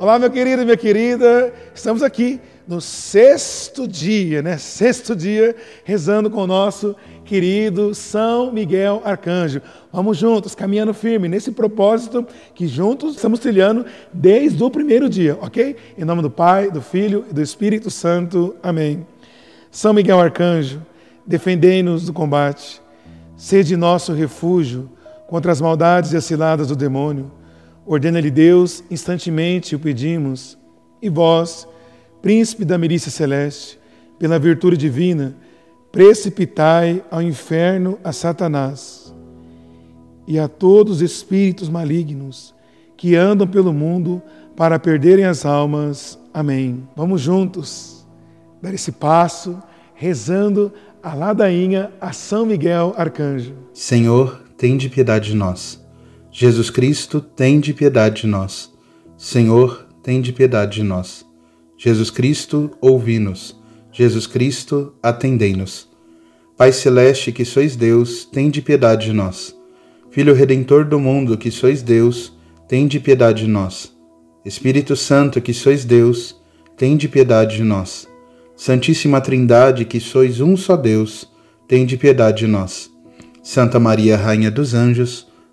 Olá, meu querido e minha querida. Estamos aqui no sexto dia, né? Sexto dia, rezando com o nosso querido São Miguel Arcanjo. Vamos juntos, caminhando firme nesse propósito que juntos estamos trilhando desde o primeiro dia, ok? Em nome do Pai, do Filho e do Espírito Santo. Amém. São Miguel Arcanjo, defendei-nos do combate. Sede nosso refúgio contra as maldades e as ciladas do demônio. Ordena-lhe Deus, instantemente o pedimos. E vós, príncipe da milícia celeste, pela virtude divina, precipitai ao inferno a Satanás e a todos os espíritos malignos que andam pelo mundo para perderem as almas. Amém. Vamos juntos dar esse passo, rezando a ladainha a São Miguel Arcanjo. Senhor, tende piedade de nós. Jesus Cristo, tende piedade de nós. Senhor, tende piedade de nós. Jesus Cristo, ouvi-nos. Jesus Cristo, atendei-nos. Pai celeste, que sois Deus, tende piedade de nós. Filho redentor do mundo, que sois Deus, tende piedade de nós. Espírito Santo, que sois Deus, tende piedade de nós. Santíssima Trindade, que sois um só Deus, tende piedade de nós. Santa Maria, Rainha dos Anjos,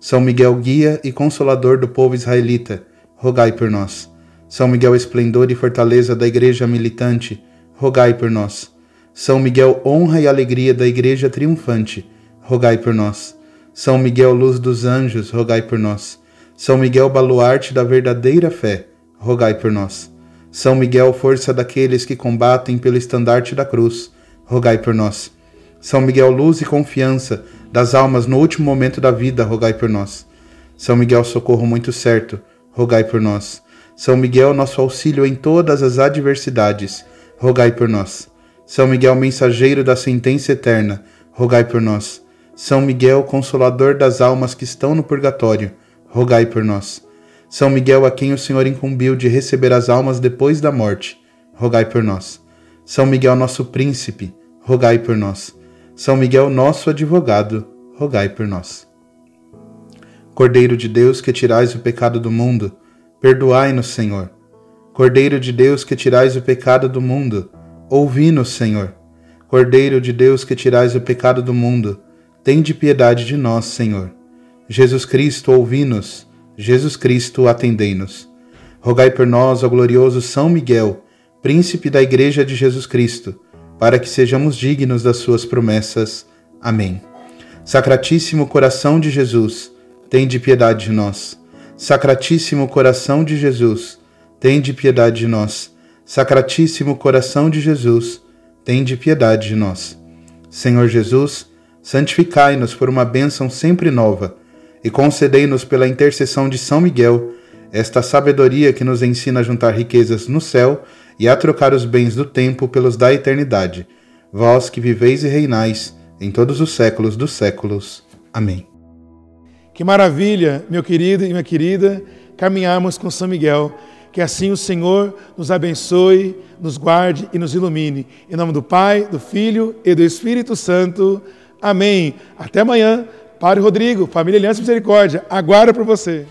São Miguel, guia e consolador do povo israelita, rogai por nós. São Miguel, esplendor e fortaleza da Igreja militante, rogai por nós. São Miguel, honra e alegria da Igreja triunfante, rogai por nós. São Miguel, luz dos anjos, rogai por nós. São Miguel, baluarte da verdadeira fé, rogai por nós. São Miguel, força daqueles que combatem pelo estandarte da cruz, rogai por nós. São Miguel, luz e confiança das almas no último momento da vida, rogai por nós. São Miguel, socorro muito certo, rogai por nós. São Miguel, nosso auxílio em todas as adversidades, rogai por nós. São Miguel, mensageiro da sentença eterna, rogai por nós. São Miguel, consolador das almas que estão no purgatório, rogai por nós. São Miguel, a quem o Senhor incumbiu de receber as almas depois da morte, rogai por nós. São Miguel, nosso príncipe, rogai por nós. São Miguel, nosso advogado, rogai por nós. Cordeiro de Deus, que tirais o pecado do mundo, perdoai-nos, Senhor. Cordeiro de Deus, que tirais o pecado do mundo, ouvi-nos, Senhor. Cordeiro de Deus, que tirais o pecado do mundo, tende piedade de nós, Senhor. Jesus Cristo, ouvi-nos. Jesus Cristo, atendei-nos. Rogai por nós, ó glorioso São Miguel, príncipe da Igreja de Jesus Cristo, para que sejamos dignos das suas promessas. Amém. Sacratíssimo coração de Jesus, tende piedade de nós. Sacratíssimo coração de Jesus, tende piedade de nós. Sacratíssimo coração de Jesus, tende piedade de nós. Senhor Jesus, santificai-nos por uma bênção sempre nova e concedei-nos pela intercessão de São Miguel esta sabedoria que nos ensina a juntar riquezas no céu e a trocar os bens do tempo pelos da eternidade. Vós que viveis e reinais em todos os séculos dos séculos. Amém. Que maravilha, meu querido e minha querida, caminharmos com São Miguel. Que assim o Senhor nos abençoe, nos guarde e nos ilumine. Em nome do Pai, do Filho e do Espírito Santo. Amém. Até amanhã. Padre Rodrigo, Família Aliança Misericórdia, aguarda por você.